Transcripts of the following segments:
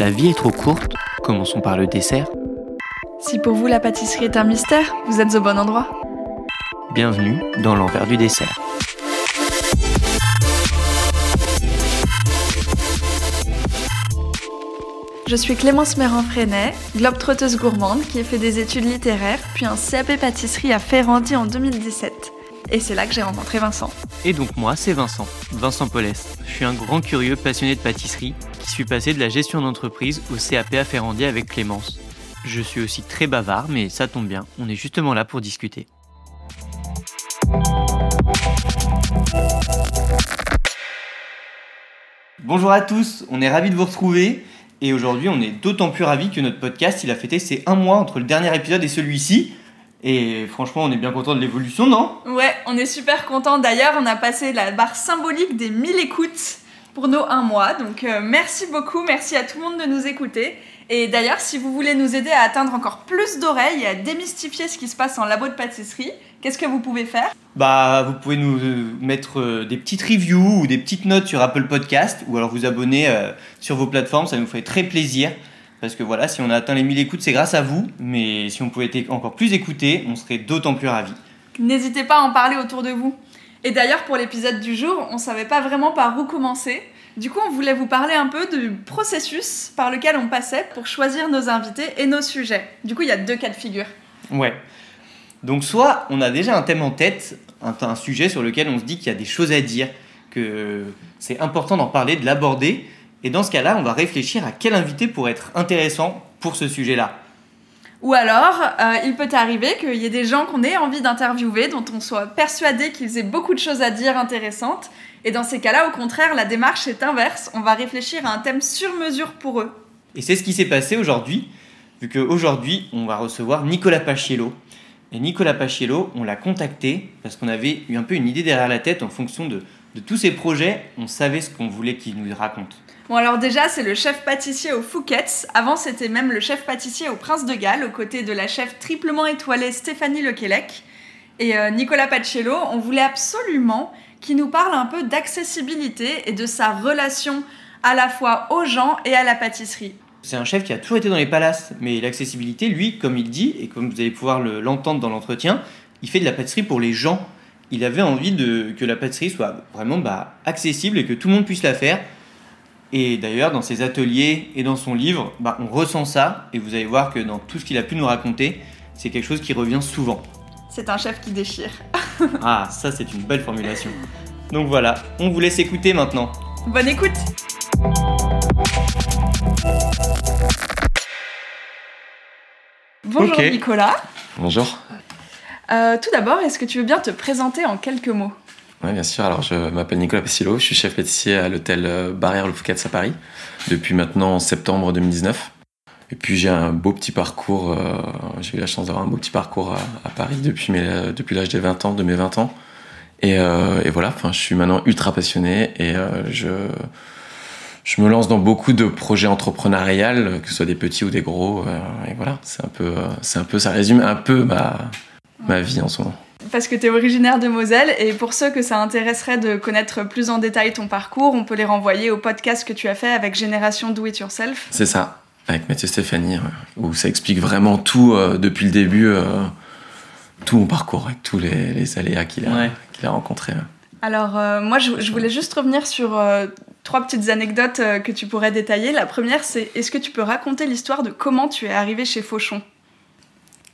La vie est trop courte, commençons par le dessert. Si pour vous la pâtisserie est un mystère, vous êtes au bon endroit. Bienvenue dans l'envers du dessert. Je suis Clémence Méran-Freinet, globe-trotteuse gourmande qui a fait des études littéraires, puis un CAP pâtisserie à Ferrandi en 2017. Et c'est là que j'ai rencontré Vincent. Et donc moi, c'est Vincent, Vincent Paulès. Je suis un grand curieux passionné de pâtisserie suis passé de la gestion d'entreprise au CAP à Ferrandi avec Clémence. Je suis aussi très bavard, mais ça tombe bien, on est justement là pour discuter. Bonjour à tous, on est ravis de vous retrouver. Et aujourd'hui, on est d'autant plus ravis que notre podcast, il a fêté ses un mois entre le dernier épisode et celui-ci. Et franchement, on est bien content de l'évolution, non? Ouais, on est super content. D'ailleurs, on a passé la barre symbolique des 1000 écoutes pour nos un mois. Donc euh, merci beaucoup, merci à tout le monde de nous écouter. Et d'ailleurs, si vous voulez nous aider à atteindre encore plus d'oreilles et à démystifier ce qui se passe en labo de pâtisserie, qu'est-ce que vous pouvez faire? Bah, vous pouvez nous euh, mettre euh, des petites reviews ou des petites notes sur Apple Podcast ou alors vous abonner euh, sur vos plateformes, ça nous ferait très plaisir. Parce que voilà, si on a atteint les 1000 écoutes, c'est grâce à vous. Mais si on pouvait être encore plus écoutés, on serait d'autant plus ravis. N'hésitez pas à en parler autour de vous. Et d'ailleurs, pour l'épisode du jour, on savait pas vraiment par où commencer. Du coup, on voulait vous parler un peu du processus par lequel on passait pour choisir nos invités et nos sujets. Du coup, il y a deux cas de figure. Ouais. Donc soit on a déjà un thème en tête, un sujet sur lequel on se dit qu'il y a des choses à dire, que c'est important d'en parler, de l'aborder. Et dans ce cas-là, on va réfléchir à quel invité pourrait être intéressant pour ce sujet-là. Ou alors, euh, il peut arriver qu'il y ait des gens qu'on ait envie d'interviewer, dont on soit persuadé qu'ils aient beaucoup de choses à dire intéressantes. Et dans ces cas-là, au contraire, la démarche est inverse. On va réfléchir à un thème sur mesure pour eux. Et c'est ce qui s'est passé aujourd'hui, vu qu'aujourd'hui, on va recevoir Nicolas Paciello. Et Nicolas Paciello, on l'a contacté parce qu'on avait eu un peu une idée derrière la tête en fonction de, de tous ses projets. On savait ce qu'on voulait qu'il nous raconte. Bon alors déjà, c'est le chef pâtissier au Fouquet's. Avant, c'était même le chef pâtissier au Prince de Galles, aux côtés de la chef triplement étoilée Stéphanie Lequelec. Et euh, Nicolas Paciello, on voulait absolument qu'il nous parle un peu d'accessibilité et de sa relation à la fois aux gens et à la pâtisserie. C'est un chef qui a toujours été dans les palaces, mais l'accessibilité, lui, comme il dit, et comme vous allez pouvoir le- l'entendre dans l'entretien, il fait de la pâtisserie pour les gens. Il avait envie de, que la pâtisserie soit vraiment bah, accessible et que tout le monde puisse la faire. Et d'ailleurs, dans ses ateliers et dans son livre, bah, on ressent ça, et vous allez voir que dans tout ce qu'il a pu nous raconter, c'est quelque chose qui revient souvent. C'est un chef qui déchire. Ah, ça c'est une belle formulation. Donc voilà, on vous laisse écouter maintenant. Bonne écoute Bonjour. Nicolas. Bonjour. Euh, tout d'abord, est-ce que tu veux bien te présenter en quelques mots? Oui, bien sûr. Alors, je m'appelle Nicolas Pessillo. Je suis chef pâtissier à l'hôtel euh, Barrière Le Fouquet's à Paris depuis maintenant septembre 2019. Et puis, j'ai un beau petit parcours. euh, j'ai eu la chance d'avoir un beau petit parcours à, Paris depuis, l'âge des 20 ans, de mes 20 ans. Et, euh, et voilà, je suis maintenant ultra passionné et euh, je, je me lance dans beaucoup de projets entrepreneuriales, que ce soit des petits ou des gros. et voilà, c'est un peu, c'est un peu, ça résume un peu ma, ma vie en ce moment. Parce que tu es originaire de Moselle et pour ceux que ça intéresserait de connaître plus en détail ton parcours, on peut les renvoyer au podcast que tu as fait avec Génération Do It Yourself. C'est ça, avec Mathieu Stéphanie, où ça explique vraiment tout euh, depuis le début, euh, tout mon parcours, avec tous les, les aléas qu'il a, Ouais. qu'il a rencontrés. Alors euh, moi je, je voulais juste revenir sur euh, trois petites anecdotes euh, que tu pourrais détailler. La première c'est est-ce que tu peux raconter l'histoire de comment tu es arrivé chez Fauchon?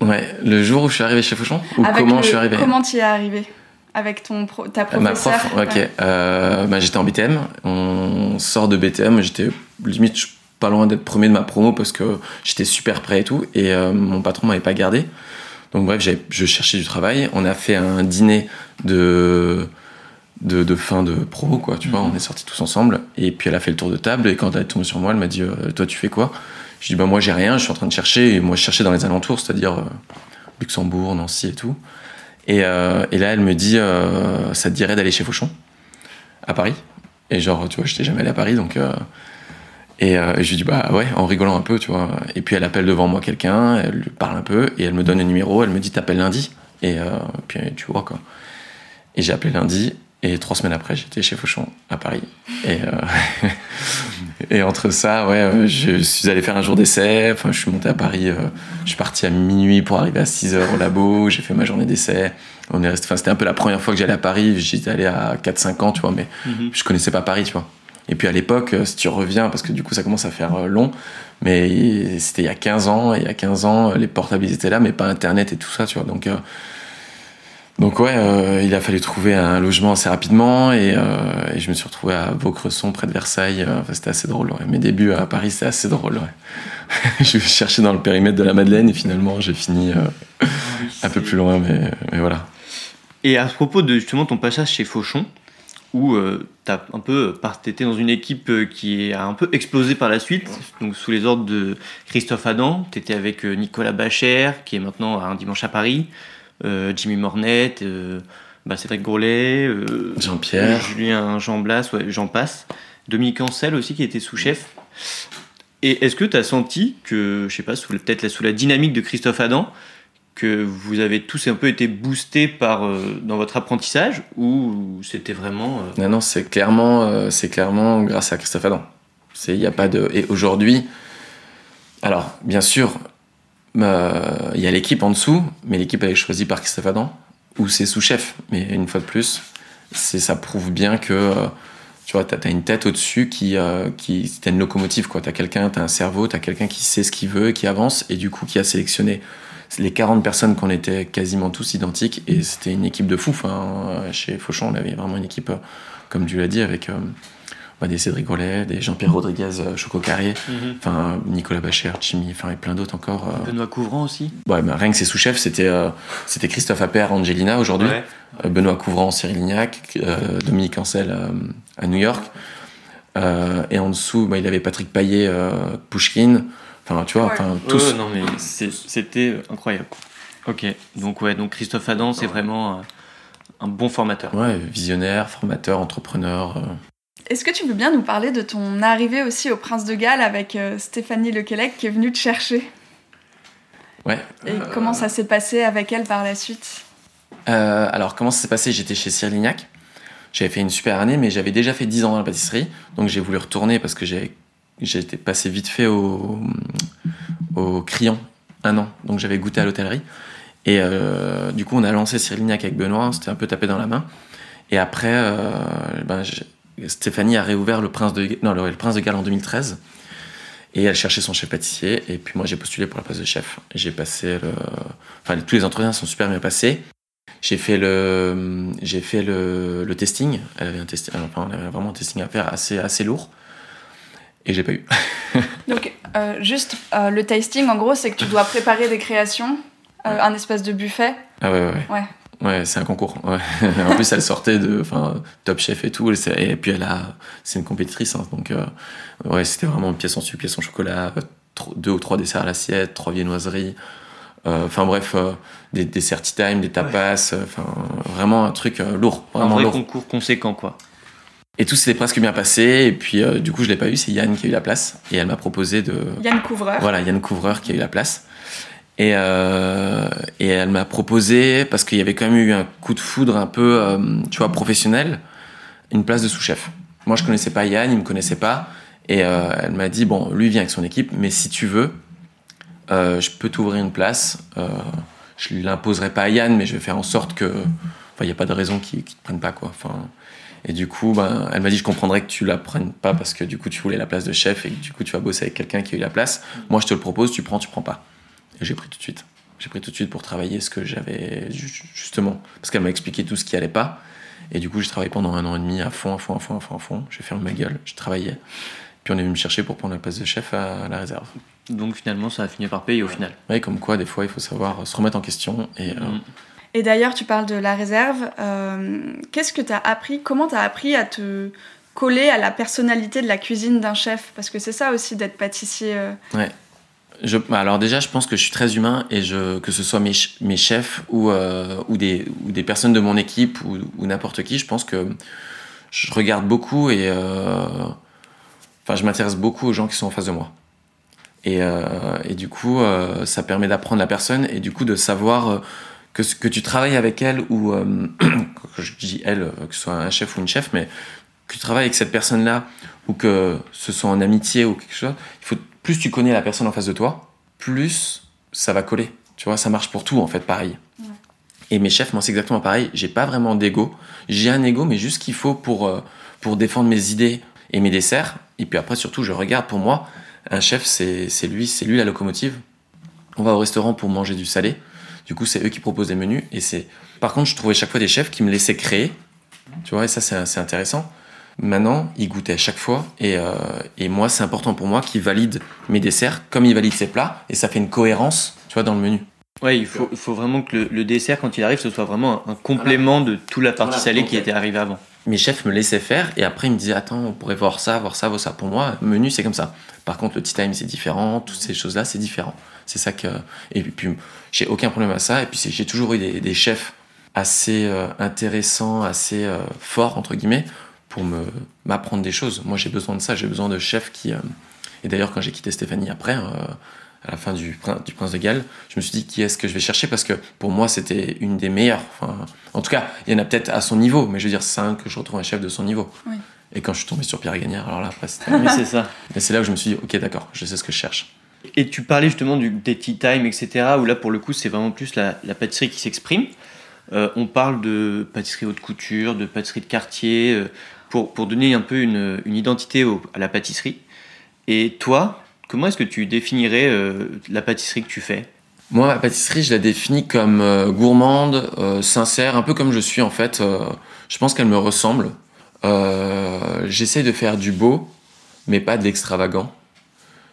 Ouais, le jour où je suis arrivé chez Fauchon, ou Avec comment le- je suis arrivé Comment tu y es arrivé Avec ton pro- ta Ma professeure prof, ok. ouais. Euh, bah, j'étais en BTM, on sort de BTM, j'étais limite pas loin d'être premier de ma promo parce que j'étais super prêt et tout, et euh, mon patron m'avait pas gardé. Donc bref, je cherchais du travail. On a fait un dîner de, de, de fin de promo, quoi, tu vois, Mhm. on est sortis tous ensemble, et puis elle a fait le tour de table, et quand elle est tombée sur moi, elle m'a dit, euh, toi tu fais quoi? Je dis, bah moi j'ai rien, je suis en train de chercher, et moi je cherchais dans les alentours, c'est-à-dire euh, Luxembourg, Nancy et tout. Et, euh, là, elle me dit, euh, ça te dirait d'aller chez Fauchon, à Paris Et genre, tu vois, j'étais jamais allé à Paris, donc. et, je lui dis, bah ouais, en rigolant un peu, tu vois. Et puis elle appelle devant moi quelqu'un, elle lui parle un peu, et elle me donne le numéro, elle me dit, t'appelles lundi. Et puis tu vois, quoi. Et j'ai appelé lundi, Et trois semaines après, j'étais chez Fauchon à Paris. Et, euh, et entre ça, ouais, euh, je suis allé faire un jour d'essai. Enfin, je suis monté à Paris. euh, je suis parti à minuit pour arriver à 6 heures au labo. J'ai fait ma journée d'essai. On est resté. Enfin, c'était un peu la première fois que j'allais à Paris. J'étais allé à 4-5 ans, tu vois, mais Mhm. je connaissais pas Paris, tu vois. Et puis à l'époque, si tu reviens, parce que du coup ça commence à faire long, mais c'était il y a 15 ans, et il y a 15 ans, les portables ils étaient là, mais pas Internet et tout ça, tu vois. Donc, euh, donc ouais, euh, il a fallu trouver un logement assez rapidement, et, euh, et je me suis retrouvé à Vaucresson, près de Versailles. Euh, Enfin, c'était assez drôle, ouais. Mes débuts à Paris, c'était assez drôle, ouais. je cherchais dans le périmètre de la Madeleine, et finalement j'ai fini euh, un peu plus loin, mais, mais voilà. Et à propos de justement ton passage chez Fauchon, où t'as un peu t'étais dans une équipe qui a un peu explosé par la suite, donc sous les ordres de Christophe Adam, t'étais avec euh, Nicolas Bacher, qui est maintenant à un dimanche à Paris, Jimmy Mornet, euh, bah, Cédric Grolet, euh, Jean-Pierre. Julien Jean Blas, ouais, j'en passe, Dominique Ancel aussi qui était sous-chef. Et est-ce que tu as senti que, je sais pas, peut-être sous la dynamique de Christophe Adam, que vous avez tous un peu été boostés par, euh, dans votre apprentissage ou c'était vraiment. euh, Non, non, c'est clairement, euh, c'est clairement grâce à Christophe Adam. C'est, il y a pas de. Et aujourd'hui, alors bien sûr, euh, il y a l'équipe en dessous, mais l'équipe elle est choisie par Christophe Adam ou ses sous-chefs. Mais une fois de plus, ça prouve bien que euh, tu vois, t'as, t'as une tête au-dessus qui, euh, qui, t'as une locomotive quoi. T'as quelqu'un, t'as un cerveau, t'as quelqu'un qui sait ce qu'il veut, qui avance et du coup qui a sélectionné les 40 personnes qu'on était quasiment tous identiques et c'était une équipe de fous. Enfin, chez Fauchon, on avait vraiment une équipe, comme tu l'as dit, avec bah, des Cédric Rollet, des Jean-Pierre Rodriguez, euh, Choco Carré, enfin Nicolas Bacher, Jimmy, enfin et plein d'autres encore. euh. Benoît Couvrant aussi Ouais, bah, rien que ses sous-chefs, c'était euh, c'était Christophe Appert, Angelina aujourd'hui, Ouais. euh, Benoît Couvrant, Cyril Lignac, euh, Dominique Ancel euh, à New York. Euh, et en dessous, bah, il avait Patrick Paillet, euh, Pushkin. Enfin, tu vois, enfin, Ouais, tous. non, mais c'était incroyable. Ok, donc ouais, donc Christophe Adam, c'est vraiment euh, un bon formateur. Ouais, visionnaire, formateur, entrepreneur. Euh. Est-ce que tu veux bien nous parler de ton arrivée aussi au Prince de Galles avec euh, Stéphanie Lequelec qui est venue te chercher? Ouais. Et comment ça s'est passé avec elle par la suite? Euh, alors, comment ça s'est passé? J'étais chez Cyril Lignac. J'avais fait une super année, mais j'avais déjà fait 10 ans dans la pâtisserie. Donc, j'ai voulu retourner parce que j'étais passé vite fait au, au Crillon, un an. Donc, j'avais goûté à l'hôtellerie. Et euh, du coup, on a lancé Cyril Lignac avec Benoît. On s'était un peu tapé dans la main. Et après, euh, ben, j'ai- Stéphanie a réouvert le Prince de, non, le, le Prince de Galles en 2013. Et elle cherchait son chef pâtissier. Et puis, moi, j'ai postulé pour la place de chef. J'ai passé le. Enfin, tous les entretiens sont super bien passés. J'ai fait le, j'ai fait le, le testing. Elle avait un testing, enfin, on avait vraiment un testing à faire assez, assez lourd. Et j'ai pas eu. Donc, euh, juste euh, le tasting, en gros, c'est que tu dois préparer des créations, euh, un espèce de buffet. Ah ouais, ouais, ouais. Ouais. Ouais, c'est un concours. Ouais. en plus, elle sortait de, enfin, Top Chef et tout. Et, puis, elle a, c'est une compétitrice, hein, donc, euh, ouais, c'était vraiment pièce en sucre, pièce en chocolat, euh, deux ou trois desserts à l'assiette, trois viennoiseries. Euh, Enfin bref, euh, des desserts tea time, des tapas, enfin vraiment un truc euh, lourd, Un vraiment vrai lourd. concours conséquent, quoi. Et tout s'était presque bien passé. Et puis, euh, du coup, je l'ai pas eu. C'est Yann qui a eu la place. Et elle m'a proposé de. Yann Couvreur. Voilà, Yann Couvreur qui a eu la place. Et, euh, et elle m'a proposé, parce qu'il y avait quand même eu un coup de foudre un peu, euh, tu vois, professionnel, une place de sous-chef. Moi, je connaissais pas Yann, il me connaissait pas. Et euh, elle m'a dit, bon, lui vient avec son équipe, mais si tu veux, je peux t'ouvrir une place. Je l'imposerai pas à Yann, mais je vais faire en sorte que. Enfin, il n'y a pas de raison qu'il ne te prenne pas, quoi. Et du coup, ben, elle m'a dit, je comprendrais que tu la prennes pas parce que du coup, tu voulais la place de chef et du coup, tu vas bosser avec quelqu'un qui a eu la place. Moi, je te le propose, tu prends, tu prends pas. Et j'ai pris tout de suite. J'ai pris tout de suite pour travailler ce que j'avais ju- justement. Parce qu'elle m'a expliqué tout ce qui allait pas. Et du coup, j'ai travaillé pendant un an et demi à fond, à fond, à fond, à fond, à fond. J'ai fermé ma gueule, je travaillais. Puis on est venu me chercher pour prendre la place de chef à la réserve. Donc finalement, ça a fini par payer au final. Oui, comme quoi, des fois, il faut savoir se remettre en question. Et euh, Mm. Et d'ailleurs, tu parles de la réserve. euh, Qu'est-ce que tu as appris Comment tu as appris à te coller à la personnalité de la cuisine d'un chef? Parce que c'est ça aussi d'être pâtissier. euh. Bah, alors déjà, je pense que je suis très humain et que ce soit mes, ch- mes chefs ou, euh, ou, des, personnes de mon équipe ou, n'importe qui, je pense que je regarde beaucoup et euh, enfin, je m'intéresse beaucoup aux gens qui sont en face de moi. Et, euh, du coup, ça permet d'apprendre la personne et du coup de savoir que, tu travailles avec elle ou que je dis elle, que ce soit un chef ou une chef, mais que tu travailles avec cette personne-là ou que ce soit en amitié ou quelque chose, plus tu connais la personne en face de toi, plus ça va coller. Tu vois, ça marche pour tout en fait, pareil. Et mes chefs, moi, c'est exactement pareil. J'ai pas vraiment d'ego. J'ai un ego, mais juste ce qu'il faut pour, euh, pour défendre mes idées et mes desserts. Et puis après, surtout, je regarde pour moi. Un chef, c'est lui, c'est lui la locomotive. On va au restaurant pour manger du salé. Du coup, c'est eux qui proposent des menus. Et c'est. Par contre, je trouvais chaque fois des chefs qui me laissaient créer. Tu vois, et ça, c'est intéressant. Maintenant, ils goûtaient à chaque fois. Et, euh, et moi, c'est important pour moi qu'ils valident mes desserts comme ils valident ses plats. Et ça fait une cohérence, tu vois, dans le menu. Ouais, il faut, il faut vraiment que le, le dessert, quand il arrive, ce soit vraiment un, un complément de toute la partie Voilà, salée qui était arrivée avant. mes chefs me laissaient faire et après ils me disaient attends on pourrait voir ça voir ça voir ça pour moi le menu c'est comme ça par contre le tea time c'est différent toutes ces choses là c'est différent c'est ça que et puis, j'ai aucun problème à ça et puis j'ai toujours eu des, des chefs assez euh, intéressants assez euh, forts entre guillemets pour me m'apprendre des choses moi j'ai besoin de ça j'ai besoin de chefs qui euh, et d'ailleurs quand j'ai quitté Stéphanie après euh, à la fin du, Prin- du Prince de Galles, je me suis dit qui est-ce que je vais chercher? Parce que pour moi c'était une des meilleures. Enfin, en tout cas, il y en a peut-être à son niveau, mais je veux dire, c'est un que je retrouve un chef de son niveau. Oui. Et quand je suis tombé sur Pierre Gagnard, alors là après c'était. Oui, c'est ça. Et c'est là où je me suis dit, ok, d'accord, je sais ce que je cherche. Et tu parlais justement du, des tea time, etc., où là, pour le coup, c'est vraiment plus la, la pâtisserie qui s'exprime. Euh, on parle de pâtisserie haute couture, de pâtisserie de quartier, euh, pour, pour donner un peu une, une identité à la pâtisserie. Et toi, comment est-ce que tu définirais euh, la pâtisserie que tu fais? Moi, ma pâtisserie, je la définis comme euh, gourmande, euh, sincère, un peu comme je suis en fait. Je pense qu'elle me ressemble. J'essaie de faire du beau, mais pas de l'extravagant.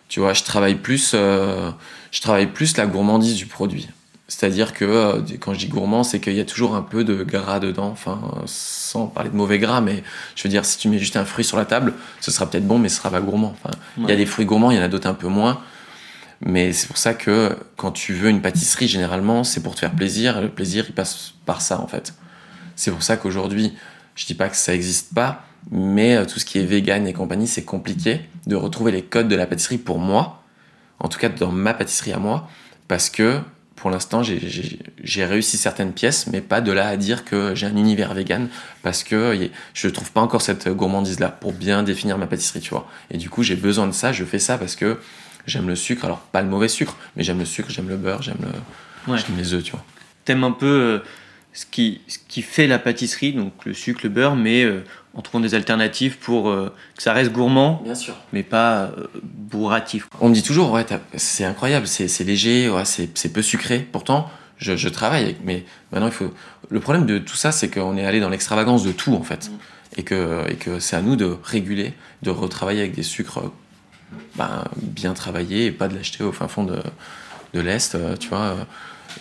Tu vois, je travaille plus, je travaille plus la gourmandise du produit. C'est-à-dire que euh, quand je dis gourmand, c'est qu'il y a toujours un peu de gras dedans. Enfin, sans parler de mauvais gras, mais je veux dire, si tu mets juste un fruit sur la table, ce sera peut-être bon, mais ce sera pas gourmand. Enfin, il y a des fruits gourmands, il y en a d'autres un peu moins. Mais c'est pour ça que quand tu veux une pâtisserie, généralement, c'est pour te faire plaisir. Et le plaisir, il passe par ça, en fait. C'est pour ça qu'aujourd'hui, je dis pas que ça existe pas, mais euh, tout ce qui est vegan et compagnie, c'est compliqué de retrouver les codes de la pâtisserie pour moi. En tout cas, dans ma pâtisserie à moi. Parce que, pour l'instant, j'ai- réussi certaines pièces, mais pas de là à dire que j'ai un univers vegan. Parce que je trouve pas encore cette gourmandise-là pour bien définir ma pâtisserie, tu vois. Et du coup, j'ai besoin de ça. Je fais ça parce que j'aime le sucre. Alors, pas le mauvais sucre, mais j'aime le sucre, j'aime le beurre, j'aime le... Ouais. les œufs, tu vois. T'aimes un peu euh, ce, qui, ce qui fait la pâtisserie, donc le sucre, le beurre, mais euh, en trouvant des alternatives pour euh, que ça reste gourmand, Bien sûr. mais pas euh, bourratif. On me dit toujours, ouais, c'est incroyable, c'est léger, ouais, c'est peu sucré. Pourtant, je, je travaille, avec- mais maintenant il faut. Le problème de tout ça, c'est qu'on est allé dans l'extravagance de tout en fait, et que, et que c'est à nous de réguler, de retravailler avec des sucres ben, bien travaillés et pas de l'acheter au fin fond de, de l'est, euh, tu vois,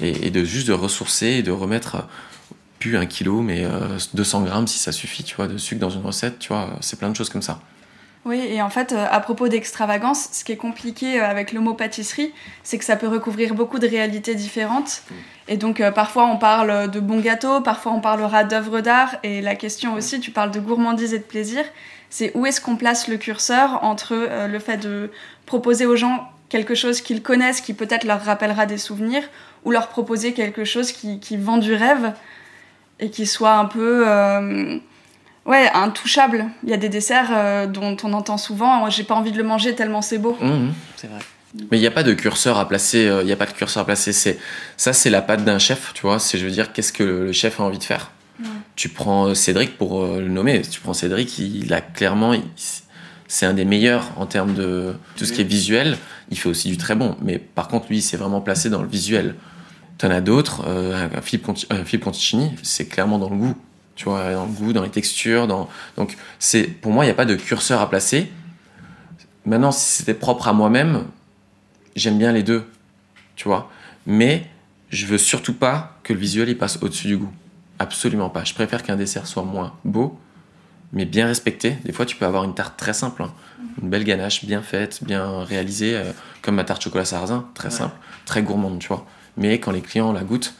et, et de juste de ressourcer et de remettre plus un kilo, mais euh, 200 grammes si ça suffit, tu vois, de sucre dans une recette, tu vois, c'est plein de choses comme ça. Oui, et en fait, euh, à propos d'extravagance, ce qui est compliqué euh, avec le mot pâtisserie, c'est que ça peut recouvrir beaucoup de réalités différentes. Et donc, euh, parfois, on parle de bons gâteaux, parfois, on parlera d'œuvres d'art. Et la question aussi, tu parles de gourmandise et de plaisir, c'est où est-ce qu'on place le curseur entre euh, le fait de proposer aux gens quelque chose qu'ils connaissent, qui peut-être leur rappellera des souvenirs, ou leur proposer quelque chose qui, qui vend du rêve et qui soit un peu. euh, Ouais, intouchable. Il y a des desserts euh, dont on entend souvent. Moi, j'ai pas envie de le manger tellement c'est beau. Mhm. C'est vrai. Mais il n'y a pas de curseur à placer. euh, Il n'y a pas de curseur à placer. C'est ça, c'est la patte d'un chef, tu vois. C'est je veux dire, qu'est-ce que le, le chef a envie de faire? Tu prends euh, Cédric pour euh, le nommer. Tu prends Cédric, il, il a clairement, il- c'est un des meilleurs en termes de tout ce qui est visuel. Il fait aussi du très bon. Mais par contre, lui, il s'est vraiment placé dans le visuel. T'en as d'autres. euh, un Philippe, Conti- euh, Philippe Conticini, c'est clairement dans le goût. Tu vois, dans le goût, dans les textures. Dans... Donc, c'est pour moi, il n'y a pas de curseur à placer. Maintenant, si c'était propre à moi-même, j'aime bien les deux, tu vois. Mais je veux surtout pas que le visuel il passe au-dessus du goût. Absolument pas. Je préfère qu'un dessert soit moins beau, mais bien respecté. Des fois, tu peux avoir une tarte très simple, hein. une belle ganache bien faite, bien réalisée, euh, comme ma tarte chocolat sarrasin, très Ouais. simple, très gourmande, tu vois. Mais quand les clients la goûtent,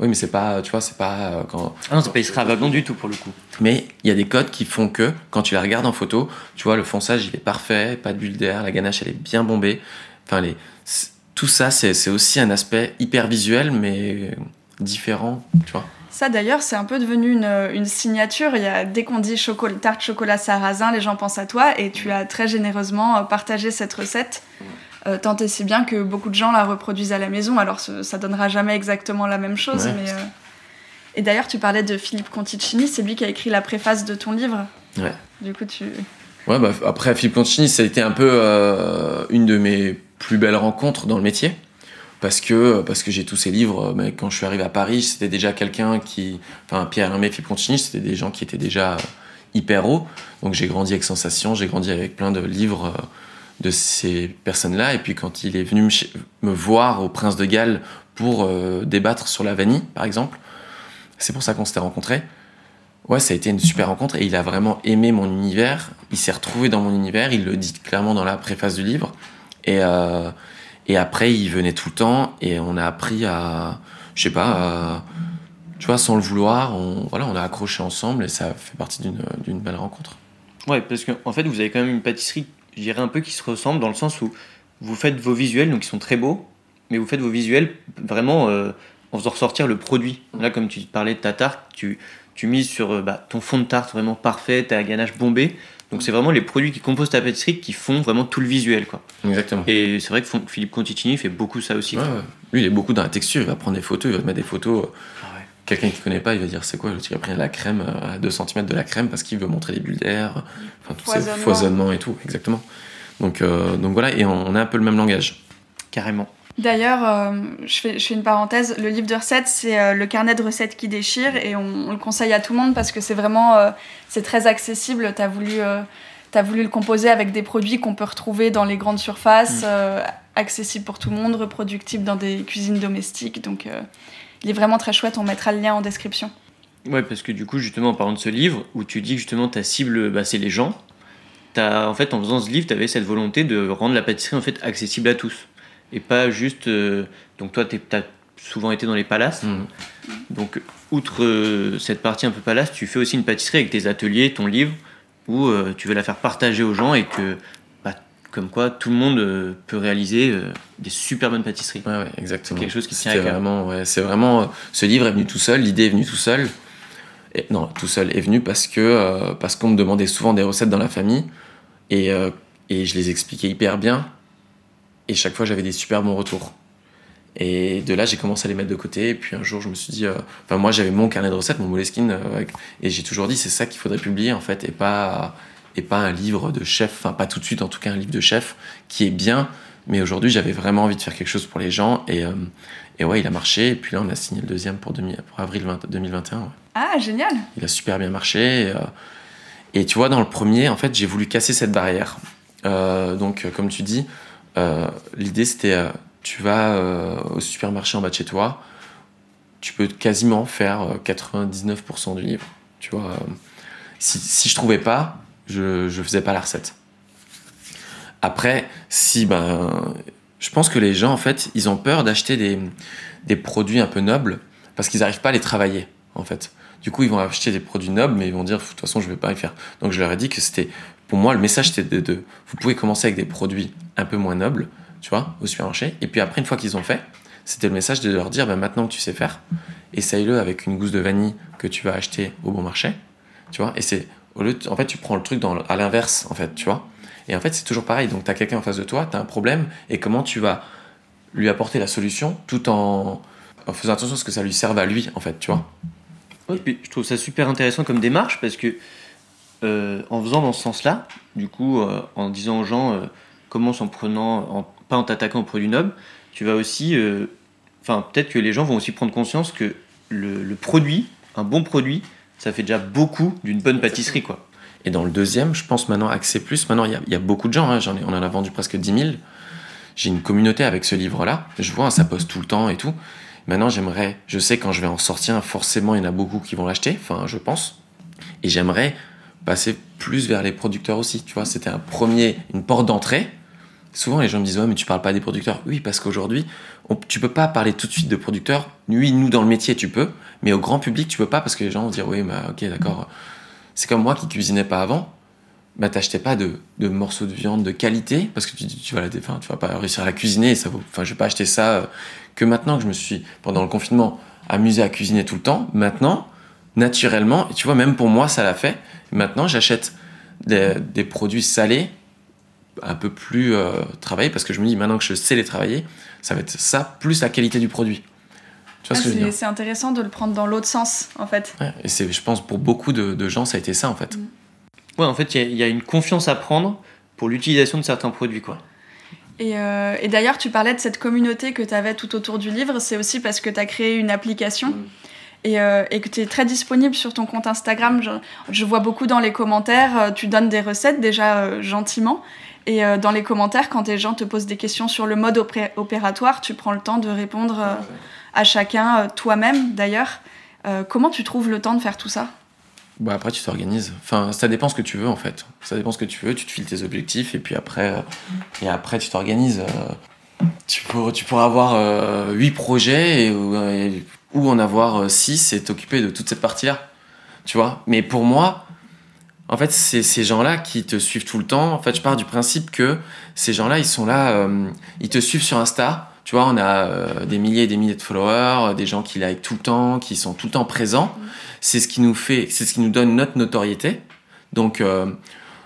oui, mais c'est pas, tu vois, c'est pas euh, quand Ah non, c'est pas extravagant du tout pour le coup. mais il y a des codes qui font que, quand tu la regardes en photo, tu vois, le fonçage, il est parfait, pas de bulle d'air, la ganache, elle est bien bombée. Enfin, les... tout ça, c'est c'est aussi un aspect hyper visuel, mais différents, tu vois. Ça d'ailleurs, c'est un peu devenu une, une signature. Il y a, dès qu'on dit chocolat, tarte chocolat sarrasin, les gens pensent à toi et tu as très généreusement euh, partagé cette recette. Euh, tant et si bien que beaucoup de gens la reproduisent à la maison. Alors ce- ça donnera jamais exactement la même chose. Ouais. Mais, euh, Et d'ailleurs, tu parlais de Philippe Conticini, c'est lui qui a écrit la préface de ton livre. Ouais. Du coup, tu. Ouais, bah, après, Philippe Concini, ça a été un peu euh, une de mes plus belles rencontres dans le métier. Parce que, parce que j'ai tous ces livres, mais quand je suis arrivé à Paris, c'était déjà quelqu'un qui. Enfin, Pierre Hermé, Philippe Concini, c'était des gens qui étaient déjà hyper hauts. Donc j'ai grandi avec Sensation, j'ai grandi avec plein de livres de ces personnes-là. Et puis quand il est venu me, voir au Prince de Galles pour euh, débattre sur la vanille, par exemple, c'est pour ça qu'on s'était rencontrés. Ouais, ça a été une super rencontre et il a vraiment aimé mon univers. Il s'est retrouvé dans mon univers. Il le dit clairement dans la préface du livre. Et, euh, et après, il venait tout le temps et on a appris à, je sais pas, tu vois, sans le vouloir, on, voilà, on a accroché ensemble et ça fait partie d'une d'une belle rencontre. Ouais, parce qu'en en fait, vous avez quand même une pâtisserie, je dirais un peu qui se ressemble dans le sens où vous faites vos visuels, donc ils sont très beaux, mais vous faites vos visuels vraiment euh, en faisant ressortir le produit. Là, comme tu parlais de ta tarte, tu, tu mises sur euh, bah, ton fond de tarte vraiment parfait, ta ganache bombée. Donc c'est vraiment les produits qui composent ta pâtisserie qui font vraiment tout le visuel. Quoi. Exactement. Et c'est vrai que Philippe Conticini fait beaucoup ça aussi. Ouais, ouais. Lui, il est beaucoup dans la texture. Il va prendre des photos, il va te mettre des photos. Quelqu'un qui connaît pas, il va dire c'est quoi Le type a pris la crème euh, à 2 cm de la crème parce qu'il veut montrer les bulles d'air, enfin tous ces Foisonnement. foisonnements et tout, exactement. Donc, euh, donc voilà, et on, a un peu le même langage. Carrément. D'ailleurs, euh, je, fais, je fais une parenthèse, le livre de recettes, c'est euh, le carnet de recettes qui déchire et on, on le conseille à tout le monde parce que c'est vraiment euh, c'est très accessible. Tu as voulu, t'as voulu le composer avec des produits qu'on peut retrouver dans les grandes surfaces, Mm. euh, accessible pour tout le monde, reproductible dans des cuisines domestiques. Donc il est vraiment très chouette, on mettra le lien en description. Ouais, parce que du coup, justement, en parlant de ce livre, où tu dis que justement ta cible, bah, c'est les gens, t'as, en fait, en faisant ce livre, tu avais cette volonté de rendre la pâtisserie en fait, accessible à tous. Et pas juste. euh, donc, toi, tu as souvent été dans les palaces. Mhm. Donc, outre euh, cette partie un peu palace, tu fais aussi une pâtisserie avec tes ateliers, ton livre, où euh, tu veux la faire partager aux gens et que, comme quoi, tout le monde euh, peut réaliser euh, des super bonnes pâtisseries. Ouais, ouais, exactement. quelque chose qui tient à vraiment, ouais, c'est vraiment. euh, Ce livre est venu tout seul, l'idée est venue tout seul. Et, non, tout seul est venu parce que euh, parce qu'on me demandait souvent des recettes dans la famille et, euh, et je les expliquais hyper bien. Et chaque fois, j'avais des super bons retours. Et de là, j'ai commencé à les mettre de côté. Et puis un jour, je me suis dit, euh, enfin, moi, j'avais mon carnet de recettes, mon Moleskine, avec- et j'ai toujours dit, c'est ça qu'il faudrait publier en fait, et pas et pas un livre de chef, enfin pas tout de suite en tout cas un livre de chef qui est bien, mais aujourd'hui j'avais vraiment envie de faire quelque chose pour les gens et, euh, et ouais il a marché et puis là on a signé le deuxième pour, demi- pour avril 20 2021. ouais. Ah, génial Il a super bien marché et, euh, et tu vois dans le premier en fait j'ai voulu casser cette barrière. Euh, donc comme tu dis, l'idée c'était tu vas au supermarché en bas de chez toi, tu peux quasiment faire euh, 99% du livre. Tu vois, si, si je trouvais pas, je, je faisais pas la recette. Après, si ben, je pense que les gens en fait, ils ont peur d'acheter des, des produits un peu nobles parce qu'ils n'arrivent pas à les travailler en fait. Du coup, ils vont acheter des produits nobles, mais ils vont dire de toute façon, je vais pas y faire. Donc, je leur ai dit que c'était, pour moi, le message c'était de, vous pouvez commencer avec des produits un peu moins nobles, tu vois, au supermarché. Et puis après, une fois qu'ils ont fait, c'était le message de leur dire, ben, maintenant que tu sais faire, essaye-le avec une gousse de vanille que tu vas acheter au bon marché, tu vois. Et c'est, au lieu de- en fait, tu prends le truc dans, à l'inverse, en fait, tu vois. Et en fait, c'est toujours pareil. Donc, tu as quelqu'un en face de toi, tu as un problème, et comment tu vas lui apporter la solution tout en, faisant attention à ce que ça lui serve à lui, en fait, tu vois. Ouais, puis je trouve ça super intéressant comme démarche parce que euh, en faisant dans ce sens-là, du coup, euh, en disant aux gens euh, commence en prenant, en- pas en t'attaquant aux produits nobles, tu vas aussi, euh, enfin peut-être que les gens vont aussi prendre conscience que le, le produit, un bon produit, ça fait déjà beaucoup d'une bonne pâtisserie quoi. Et dans le deuxième, je pense maintenant Accès Plus, maintenant il y a, il y a beaucoup de gens, hein, j'en ai, on en a vendu presque 10 000. J'ai une communauté avec ce livre-là, je vois, ça poste tout le temps et tout. Maintenant j'aimerais, je sais quand je vais en sortir, forcément il y en a beaucoup qui vont l'acheter, enfin je pense. Et j'aimerais passer plus vers les producteurs aussi, tu vois, c'était un premier, une porte d'entrée. Souvent les gens me disent ouais mais tu parles pas des producteurs. Oui parce qu'aujourd'hui tu peux pas parler tout de suite de producteurs. Oui nous dans le métier tu peux, mais au grand public tu peux pas parce que les gens vont dire oui bah ok d'accord. C'est comme moi qui cuisinais pas avant. Bah t'achetais pas de, de morceaux de viande de qualité parce que tu, tu vas la, enfin, tu vas pas réussir à la cuisiner. Et ça vaut, enfin je vais pas acheter ça euh, que maintenant que je me suis pendant le confinement amusé à cuisiner tout le temps. Maintenant, naturellement, et tu vois, même pour moi, ça l'a fait. Maintenant, j'achète des, des produits salés un peu plus euh, parce que je me dis maintenant que je sais les travailler, ça va être ça plus la qualité du produit. Tu vois Ah, ce que je veux c'est dire? c'est intéressant de le prendre dans l'autre sens, en fait. Ouais, Et c'est, je pense, pour beaucoup de, de gens, ça a été ça en fait. Ouais, en fait, il y a- il y, a une confiance à prendre pour l'utilisation de certains produits, quoi. Et, euh, et d'ailleurs, tu parlais de cette communauté que tu avais tout autour du livre. C'est aussi parce que tu as créé une application Mm. Et, euh, et que tu es très disponible sur ton compte Instagram. Je, vois beaucoup dans les commentaires, euh, tu donnes des recettes déjà euh, gentiment. Et dans les commentaires, quand les gens te posent des questions sur le mode opé- opératoire, tu prends le temps de répondre à chacun, toi-même d'ailleurs. Comment tu trouves le temps de faire tout ça? Bah après, tu t'organises. Enfin, ça dépend ce que tu veux en fait. Ça dépend ce que tu veux. Tu te files tes objectifs et puis après, et après tu t'organises. tu, pour- tu pourras avoir 8 projets et, ou, euh, en avoir 6 et t'occuper de toute cette partie-là. Tu vois? Mais pour moi, en fait, c'est ces gens-là qui te suivent tout le temps. En fait, je pars du principe que ces gens-là, ils sont là, euh, ils te suivent sur Insta. Tu vois, on a euh, des milliers et des milliers de followers, euh, des gens qui like tout le temps, qui sont tout le temps présents. C'est ce qui nous fait, c'est ce qui nous donne notre notoriété. Donc, euh,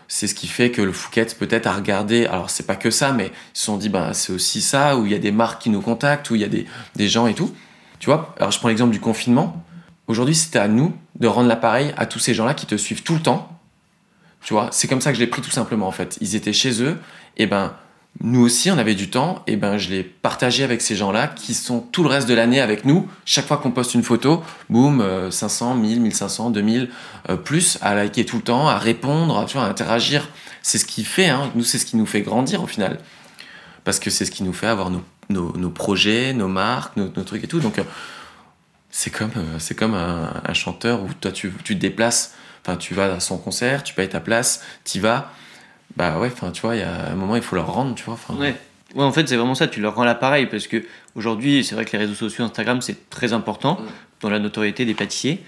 c'est ce qui fait que le Fouquet peut-être a regardé. Alors, c'est pas que ça, mais ils se sont dit, ben, c'est aussi ça, où il y a des marques qui nous contactent, où il y a des, des gens et tout. Tu vois, alors je prends l'exemple du confinement. Aujourd'hui, c'était à nous de rendre l'appareil à tous ces gens-là qui te suivent tout le temps. Tu vois, c'est comme ça que je l'ai pris tout simplement en fait. Ils étaient chez eux, et ben nous aussi on avait du temps, et ben je l'ai partagé avec ces gens-là qui sont tout le reste de l'année avec nous. Chaque fois qu'on poste une photo, boum, euh, 500, 1000, 1500, 2000, euh, plus à liker tout le temps, à répondre, tu vois, à interagir. C'est ce qui fait, hein, nous c'est ce qui nous fait grandir au final. Parce que c'est ce qui nous fait avoir nos, nos, nos projets, nos marques, nos, nos trucs et tout. Donc euh, c'est comme, euh, c'est comme un, un chanteur où toi tu, tu te déplaces, enfin tu vas à son concert, tu payes ta place, tu vas. Bah ouais, enfin tu vois, il y a un moment il faut leur rendre, tu vois. Ouais. Ouais, en fait, c'est vraiment ça, tu leur rends l'appareil parce que aujourd'hui, c'est vrai que les réseaux sociaux, Instagram, c'est très important Mm. dans la notoriété des pâtissiers.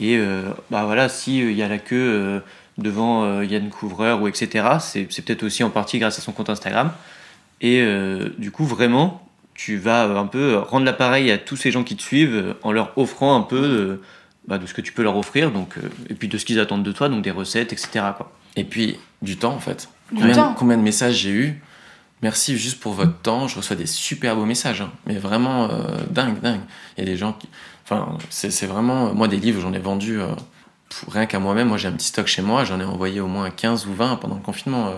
Et euh, bah voilà, s'il y a la queue euh, devant euh, Yann Couvreur ou etc., c'est c'est peut-être aussi en partie grâce à son compte Instagram. Et euh, du coup, vraiment, tu vas un peu rendre l'appareil à tous ces gens qui te suivent euh, en leur offrant un peu euh, bah, de ce que tu peux leur offrir, donc, euh, et puis de ce qu'ils attendent de toi, donc des recettes, etc. Quoi. Et puis du temps en fait. Du combien, temps. combien de messages j'ai eu? Merci juste pour votre temps. Je reçois des super beaux messages, hein. mais vraiment euh, dingue, dingue. Il y a des gens qui. Enfin, c'est vraiment. Moi, des livres, j'en ai vendu euh, rien qu'à moi-même. Moi, j'ai un petit stock chez moi. J'en ai envoyé au moins 15 ou 20 pendant le confinement. euh,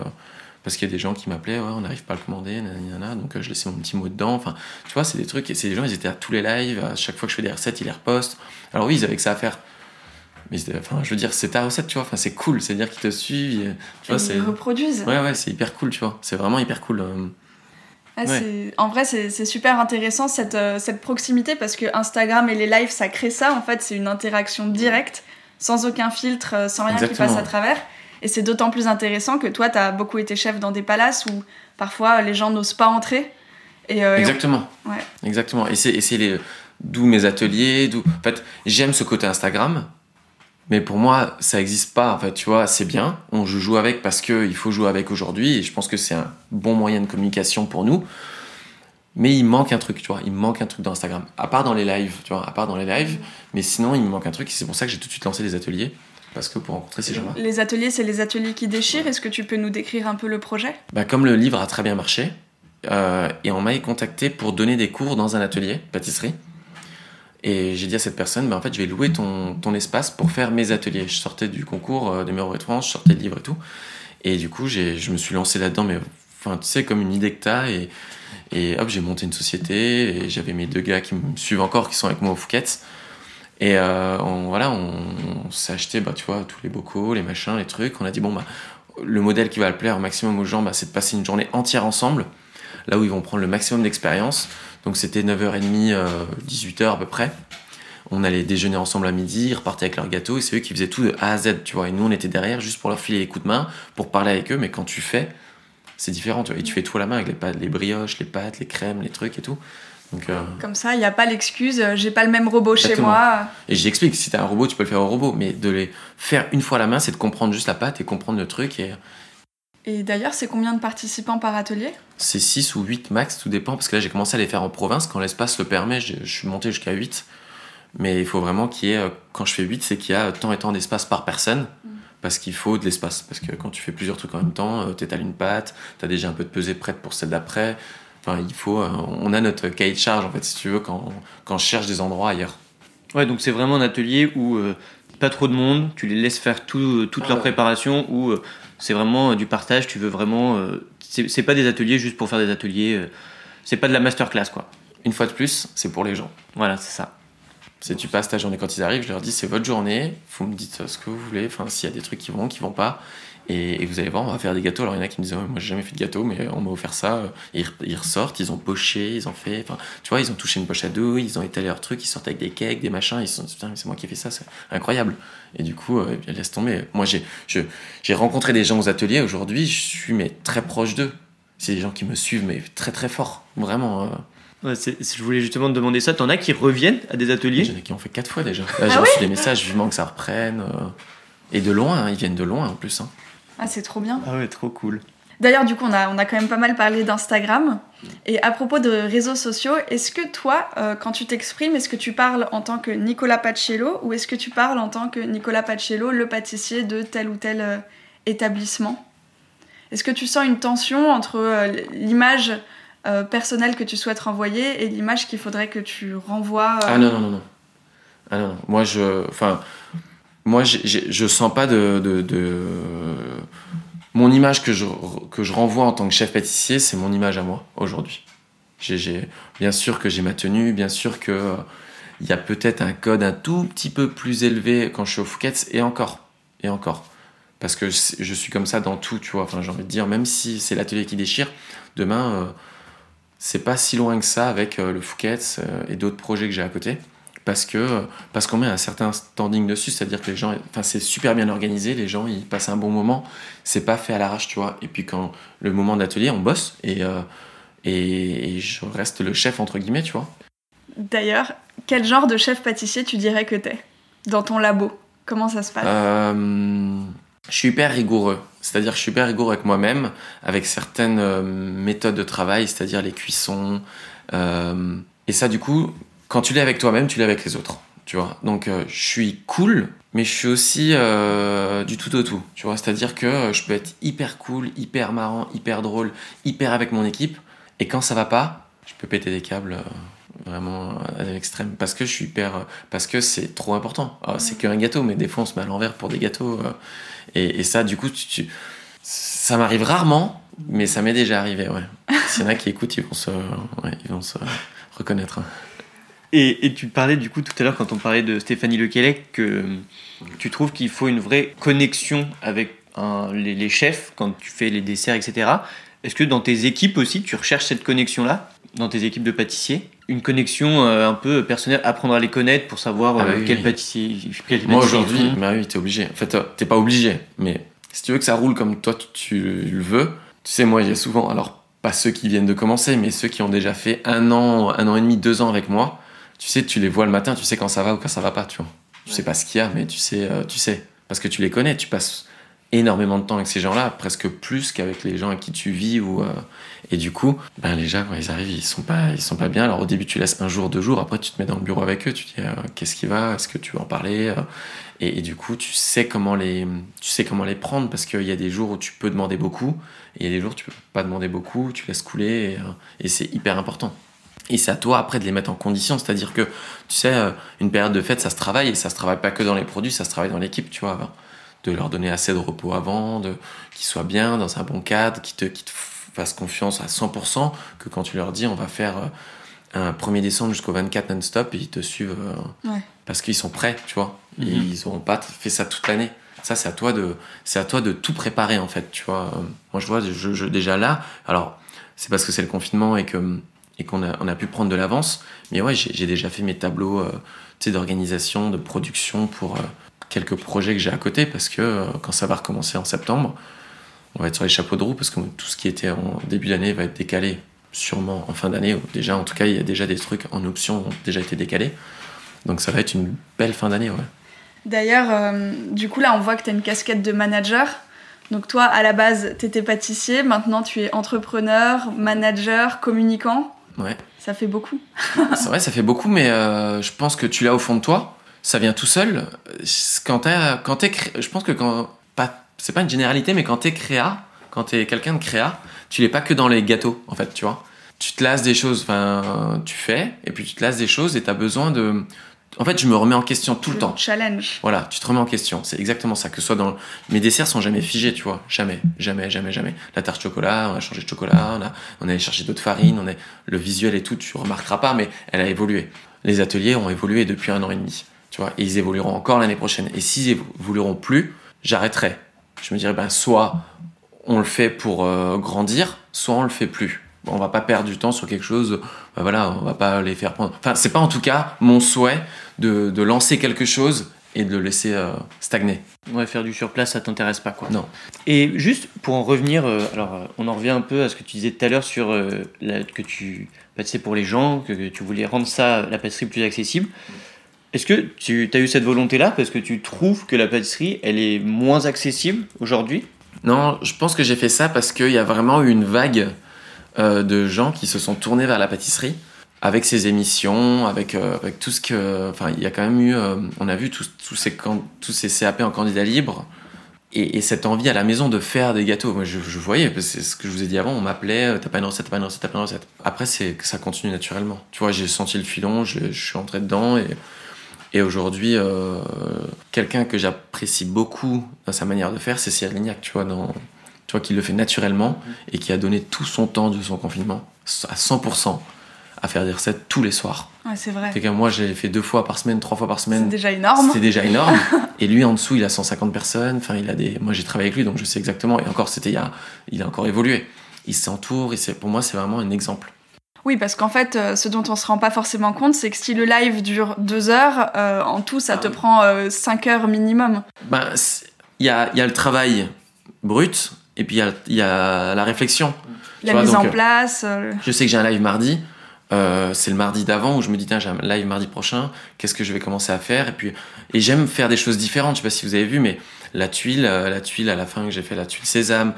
parce qu'il y a des gens qui m'appelaient, ouais, on n'arrive pas à le commander, nanana. donc euh, je laissais mon petit mot dedans. Enfin, tu vois, c'est des trucs, et c'est des gens, ils étaient à tous les lives, à chaque fois que je fais des recettes, ils les repostent. Alors oui, ils avaient que ça à faire. Mais enfin, je veux dire, c'est ta recette, tu vois, enfin, c'est cool, c'est-à-dire qu'ils te suivent, et- tu vois, Ils reproduisent. Ouais, ouais, c'est hyper cool, tu vois. C'est vraiment hyper cool. euh. Ah, Ouais. En vrai, c'est super intéressant cette, euh, cette proximité parce que Instagram et les lives, ça crée ça. En fait, c'est une interaction directe, sans aucun filtre, sans rien qui passe à travers. Et c'est d'autant plus intéressant que toi, tu as beaucoup été chef dans des palaces où parfois les gens n'osent pas entrer. Et, euh, et on- Exactement. Ouais. Exactement. Et c'est, et les, d'où mes ateliers. En fait, j'aime ce côté Instagram, mais pour moi, ça n'existe pas. En fait, tu vois, c'est bien. On joue, avec parce qu'il faut jouer avec aujourd'hui, et je pense que c'est un bon moyen de communication pour nous. Mais il manque un truc, tu vois. Il manque un truc dans Instagram. À part dans les lives, tu vois. À part dans les lives. Mais sinon, il me manque un truc. et C'est pour ça que j'ai tout de suite lancé des ateliers. Parce que pour rencontrer ces gens-là. les ateliers, c'est les ateliers qui déchirent. Est-ce que tu peux nous décrire un peu le projet? Bah, comme le livre a très bien marché, euh, et on m'a contacté pour donner des cours dans un atelier pâtisserie. Et j'ai dit à cette personne, bah, en fait, je vais louer ton, ton espace pour faire mes ateliers. Je sortais du concours euh, des meilleurs de France, je sortais le livre et tout. Et du coup, je me suis lancé là-dedans, mais enfin, tu sais, comme une idée que t'as. Et, et hop, j'ai monté une société. Et j'avais mes deux gars qui me suivent encore, qui sont avec moi au Fouquet's. Et euh, voilà, on, s'est acheté, bah, tu vois, tous les bocaux, les machins, les trucs. On a dit, bon, bah, le modèle qui va le plaire au maximum aux gens, bah, c'est de passer une journée entière ensemble, là où ils vont prendre le maximum d'expérience. Donc c'était 9h30, euh, 18h à peu près. On allait déjeuner ensemble à midi, ils repartaient avec leur gâteau, et c'est eux qui faisaient tout de A à Z, tu vois. Et nous, on était derrière juste pour leur filer les coups de main, pour parler avec eux, mais quand tu fais, c'est différent, tu vois. Et tu fais tout à la main avec les pâtes, les brioches, les pâtes, les crèmes, les trucs et tout. Donc, euh, Comme ça, il n'y a pas l'excuse, euh, j'ai pas le même robot chez moi. Et j'explique, si t'as un robot, tu peux le faire au robot, mais de les faire une fois à la main, c'est de comprendre juste la pâte et comprendre le truc. Et Et d'ailleurs, c'est combien de participants par atelier? C'est 6 ou 8 max, tout dépend, parce que là j'ai commencé à les faire en province, quand l'espace le permet, je, je suis monté jusqu'à 8. Mais il faut vraiment qu'il y ait, euh, quand je fais 8, c'est qu'il y a tant et tant d'espace par personne. Mm. Parce qu'il faut de l'espace. Parce que quand tu fais plusieurs trucs en même temps, tu étales une pâte, tu as déjà un peu de pesée prête pour celle d'après. Enfin, il faut. euh, on a notre cahier de charge, en fait, si tu veux, quand, quand je cherche des endroits ailleurs. Ouais, donc c'est vraiment un atelier où euh, pas trop de monde, tu les laisses faire tout, euh, toute Ah leur ouais. préparation, où euh, c'est vraiment du partage, tu veux vraiment. euh, c'est c'est pas des ateliers juste pour faire des ateliers, c'est pas de la masterclass quoi. Une fois de plus, c'est pour les gens. Voilà, c'est ça. Si tu passes ta journée quand ils arrivent, je leur dis c'est votre journée, vous me dites ce que vous voulez, enfin s'il y a des trucs qui vont, qui vont pas. Et, et vous allez voir, on va faire des gâteaux. Alors il y en a qui me disent Ouais, moi j'ai jamais fait de gâteau, mais on m'a offert ça. Et ils, ils ressortent, ils ont poché, ils ont fait. Enfin, tu vois, ils ont touché une poche à dos, ils ont étalé leurs trucs, ils sortent avec des cakes, des machins. Ils se sont dit putain, mais c'est moi qui ai fait ça, c'est incroyable. Et du coup, euh, bien, laisse tomber. Moi j'ai je- j'ai rencontré des gens aux ateliers aujourd'hui, je suis mais très proche d'eux. C'est des gens qui me suivent, mais très très fort. Vraiment. euh, Ouais, c'est- c'est- je voulais justement te demander ça. T'en as qui reviennent à des ateliers? Il y en a qui ont fait quatre fois déjà. Là, j'ai Ah reçu des messages vivement que ça reprenne. euh, et de loin, hein, ils viennent de loin en plus. hein. Ah, c'est trop bien. Ah ouais, trop cool. D'ailleurs, du coup, on a, on a quand même pas mal parlé d'Instagram. Et à propos de réseaux sociaux, est-ce que toi, euh, quand tu t'exprimes, est-ce que tu parles en tant que Nicolas Pacello ou est-ce que tu parles en tant que Nicolas Pacello, le pâtissier de tel ou tel euh, établissement? Est-ce que tu sens une tension entre euh, l'image euh, personnelle que tu souhaites renvoyer et l'image qu'il faudrait que tu renvoies euh, Ah non, non, non, non. Ah non, non. Moi, je. Enfin. Moi, j'ai- j'ai- je sens pas de, Mon image que je, que je renvoie en tant que chef pâtissier, c'est mon image à moi aujourd'hui. Bien sûr que j'ai ma tenue, bien sûr que. euh, Il y a peut-être un code un tout petit peu plus élevé quand je suis au Fouquet's, et encore. Et encore. Parce que je suis comme ça dans tout, tu vois. Enfin, j'ai envie de dire, même si c'est l'atelier qui déchire, demain, euh, c'est pas si loin que ça avec euh, le Fouquet's euh, et d'autres projets que j'ai à côté. Parce que parce qu'on met un certain standing dessus, c'est-à-dire que les gens, enfin c'est super bien organisé, les gens ils passent un bon moment, c'est pas fait à l'arrache, tu vois. Et puis quand le moment d'atelier, on bosse et, euh, et et je reste le chef entre guillemets, tu vois. D'ailleurs, quel genre de chef pâtissier tu dirais que t'es dans ton labo? Comment ça se passe? Euh, je suis hyper rigoureux. C'est-à-dire que je suis hyper rigoureux avec moi-même, avec certaines euh, méthodes de travail, c'est-à-dire les cuissons. euh, et ça, du coup, quand tu l'es avec toi-même, tu l'es avec les autres. Tu vois Donc, euh, je suis cool, mais je suis aussi euh, du tout au tout. Tu vois C'est-à-dire que euh, je peux être hyper cool, hyper marrant, hyper drôle, hyper avec mon équipe. Et quand ça va pas, je peux péter des câbles. euh, vraiment à l'extrême parce que je suis hyper parce que c'est trop important Ah, c'est qu'un gâteau mais des fois on se met à l'envers pour des gâteaux et, et ça du coup tu, tu- ça m'arrive rarement mais ça m'est déjà arrivé ouais s'il y en a qui écoutent ils vont se ouais, ils vont se reconnaître hein. Et, et tu parlais du coup tout à l'heure quand on parlait de Stéphanie Lequelec que tu trouves qu'il faut une vraie connexion avec un- les, les chefs quand tu fais les desserts, etc. Est-ce que dans tes équipes aussi tu recherches cette connexion-là dans tes équipes de pâtissiers? Une connexion euh, un peu personnelle, apprendre à les connaître pour savoir Ah bah euh, oui, quel oui. pâtissier. quel moi aujourd'hui bah oui t'es obligé en fait euh, t'es pas obligé mais si tu veux que ça roule comme toi tu, tu le veux tu sais moi il y a souvent alors pas ceux qui viennent de commencer mais ceux qui ont déjà fait un an un an et demi deux ans avec moi tu sais tu les vois le matin tu sais quand ça va ou quand ça va pas tu vois. Tu sais pas ce qu'il y a mais tu sais euh, tu sais. Parce que tu les connais tu passes énormément de temps avec ces gens-là presque plus qu'avec les gens avec qui tu vis ou euh, et du coup ben les gens quand ils arrivent ils sont pas ils sont pas bien. Alors au début tu laisses un jour deux jours après tu te mets dans le bureau avec eux tu dis euh, qu'est-ce qui va? Est-ce que tu veux en parler et, et du coup tu sais comment les tu sais comment les prendre parce qu'il y a des jours où tu peux demander beaucoup et il y a des jours où tu peux pas demander beaucoup tu laisses couler et, et c'est hyper important et c'est à toi après de les mettre en condition. C'est à dire que tu sais euh, une période de fête ça se travaille. Et ça se travaille pas que dans les produits ça se travaille dans l'équipe tu vois de leur donner assez de repos avant de qu'ils soient bien dans un bon cadre qui te qui te fassent confiance à 100% que quand tu leur dis on va faire euh, un 1er décembre jusqu'au 24 non-stop et ils te suivent euh, Ouais. parce qu'ils sont prêts tu vois. Et Mhm. ils auront pas fait ça toute l'année. Ça c'est à toi de c'est à toi de tout préparer en fait tu vois. Moi je vois je, je- déjà là alors c'est parce que c'est le confinement et que et qu'on a, on a pu prendre de l'avance mais ouais j'ai déjà fait mes tableaux euh, d'organisation de production pour euh, quelques projets que j'ai à côté parce que euh, quand ça va recommencer en septembre on va être sur les chapeaux de roue parce que tout ce qui était en début d'année va être décalé sûrement en fin d'année déjà en tout cas il y a déjà des trucs en option ont déjà été décalés donc ça va être une belle fin d'année ouais D'ailleurs, du coup, là, on voit que tu as une casquette de manager. Donc, toi, à la base, tu étais pâtissier. Maintenant, tu es entrepreneur, manager, communicant. Ouais. Ça fait beaucoup. C'est vrai, ça fait beaucoup, mais euh, je pense que tu l'as au fond de toi. Ça vient tout seul. Quand quand t'es, je pense que quand pas, c'est pas une généralité, mais quand t'es créa, quand t'es quelqu'un de créa, tu l'es pas que dans les gâteaux, en fait, tu vois. Tu te lasses des choses, enfin, tu fais, et puis tu te lasses des choses, et t'as besoin de. En fait, je me remets en question tout le temps. Challenge. Voilà, tu te remets en question. C'est exactement ça. Que ce soit dans. Mes desserts sont jamais figés, tu vois. Jamais, jamais, jamais, jamais. La tarte chocolat, on a changé de chocolat, on a, on a d'autres farines, on est, le visuel et tout, tu remarqueras pas, mais elle a évolué. Les ateliers ont évolué depuis un an et demi, tu vois. Et ils évolueront encore l'année prochaine. Et s'ils évolueront plus, j'arrêterai. Je me dirais, ben, soit on le fait pour euh, grandir, soit on le fait plus. On va pas perdre du temps sur quelque chose, ben voilà, on va pas les faire prendre. Enfin, c'est pas en tout cas mon souhait de, de lancer quelque chose et de le laisser euh, stagner. Ouais, faire du surplace, ça t'intéresse pas, quoi. Non. Et juste pour en revenir, euh, alors euh, on en revient un peu à ce que tu disais tout à l'heure sur euh, la- que tu pâtissais pour les gens, que, que tu voulais rendre ça, la pâtisserie plus accessible. Est-ce que tu as eu cette volonté-là parce que tu trouves que la pâtisserie, elle est moins accessible aujourd'hui? Non, je pense que j'ai fait ça parce qu'il y a vraiment eu une vague euh, de gens qui se sont tournés vers la pâtisserie avec ces émissions, avec, euh, avec tout ce que. Enfin, il y a quand même eu. euh, on a vu tous, ces, tous ces CAP en candidat libre et, et cette envie à la maison de faire des gâteaux. Moi, je, voyais, c'est ce que je vous ai dit avant, on m'appelait T'as pas une recette, t'as pas une recette, t'as pas une recette. Après, ça continue naturellement. Tu vois, j'ai senti le filon, je, suis entré dedans et. Et aujourd'hui, quelqu'un que j'apprécie beaucoup dans sa manière de faire, c'est Cyril Lignac, tu vois, dans, tu vois, qui le fait naturellement et qui a donné tout son temps de son confinement à 100% à faire des recettes tous les soirs. Ouais, c'est vrai. C'est que moi, j'ai fait deux fois par semaine, trois fois par C'est semaine. déjà énorme. C'était déjà énorme. et lui, en dessous, il a 150 personnes. Enfin, il a des. Moi, j'ai travaillé avec lui, donc je sais exactement. Et encore, c'était il y a. Il a encore évolué. Il s'entoure. Et c'est pour moi, c'est vraiment un exemple. Oui, parce qu'en fait, euh, ce dont on se rend pas forcément compte, c'est que si le live dure deux heures, euh, en tout, ça Ah te oui. prend euh, cinq heures minimum. Ben, c'est- il y a, il y a le travail brut. Et puis il y a, il y a la réflexion. La vois, mise donc, en euh, place. euh, Je sais que j'ai un live mardi. euh, c'est le mardi d'avant où je me dis tiens j'ai un live mardi prochain qu'est-ce que je vais commencer à faire? Et puis et j'aime faire des choses différentes je sais pas si vous avez vu mais la tuile euh, la tuile à la fin que j'ai fait la tuile sésame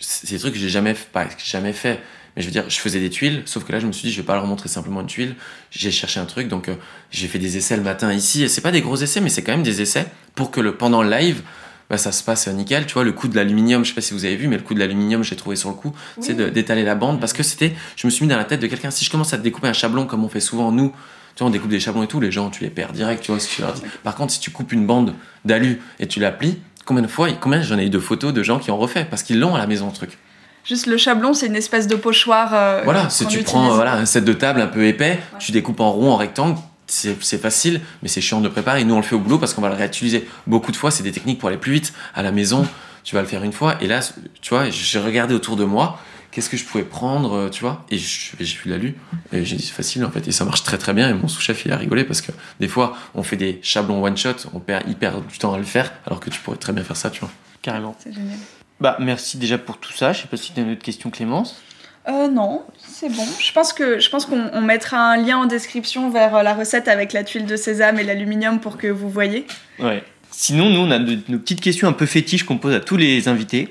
c'est des trucs que j'ai jamais pas que jamais fait mais je veux dire je faisais des tuiles sauf que là je me suis dit je vais pas leur montrer simplement une tuile j'ai cherché un truc donc euh, j'ai fait des essais le matin ici et c'est pas des gros essais mais c'est quand même des essais pour que le pendant le live bah, ça se passe nickel tu vois le coup de l'aluminium je sais pas si vous avez vu mais le coup de l'aluminium j'ai trouvé sur le coup c'est d'étaler la bande parce que c'était je me suis mis dans la tête de quelqu'un si je commence à découper un chablon comme on fait souvent nous tu vois on découpe des chablons et tout les gens tu les perds direct tu vois ce que je leur dis par contre si tu coupes une bande d'alu et tu la plies combien de fois combien j'en ai eu de photos de gens qui ont refait parce qu'ils l'ont à la maison le truc Juste le chablon, c'est une espèce de pochoir. euh, voilà si tu utilise. prends euh, voilà un set de table un peu épais tu découpes en rond en rectangle c'est facile mais c'est chiant de préparer. Nous on le fait au boulot parce qu'on va le réutiliser. Beaucoup de fois c'est des techniques pour aller plus vite. À la maison tu vas le faire une fois. Et là tu vois j'ai regardé autour de moi qu'est-ce que je pouvais prendre euh, tu vois. Et je- j'ai vu l'alu et j'ai dit c'est facile en fait. Et ça marche très très bien. Et mon sous-chef il a rigolé parce que des fois on fait des chablons one shot on perd hyper du temps à le faire alors que tu pourrais très bien faire ça tu vois. Carrément. C'est génial. Bah, merci déjà pour tout ça. Je sais pas si tu as une autre question, Clémence. Euh, non, c'est bon. Je pense que je pense qu'on on mettra un lien en description vers euh, la recette avec la tuile de sésame et l'aluminium pour que vous voyez. Ouais. Sinon, nous, on a de- nos petites questions un peu fétiches qu'on pose à tous les invités.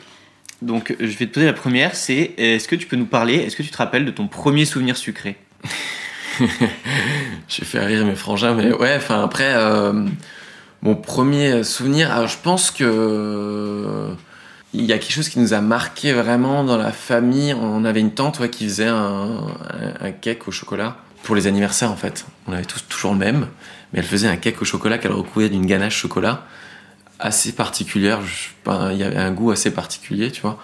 Donc, je vais te poser la première, c'est est-ce que tu peux nous parler, est-ce que tu te rappelles de ton premier souvenir sucré? J'ai fait rire mes frangins, mais ouais, enfin après, euh, mon premier souvenir, alors je pense que euh, il y a quelque chose qui nous a marqué vraiment dans la famille. On avait une tante ouais, qui faisait un, cake au chocolat pour les anniversaires en fait. On avait tous toujours le même, mais elle faisait un cake au chocolat qu'elle recouvrait d'une ganache chocolat assez particulière. Il y avait un goût assez particulier, tu vois.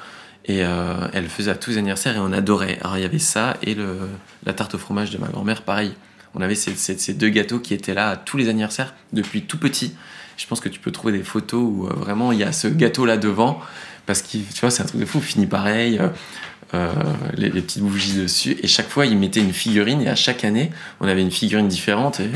Et euh, elle le faisait à tous les anniversaires et on adorait. Alors il y avait ça et le, la tarte au fromage de ma grand-mère, pareil. On avait ces deux gâteaux qui étaient là à tous les anniversaires depuis tout petit. Je pense que tu peux trouver des photos où euh, vraiment il y a ce gâteau là devant parce que tu vois c'est un truc de fou, fini pareil, euh, euh, les, les petites bougies dessus et chaque fois ils mettaient une figurine et à chaque année on avait une figurine différente et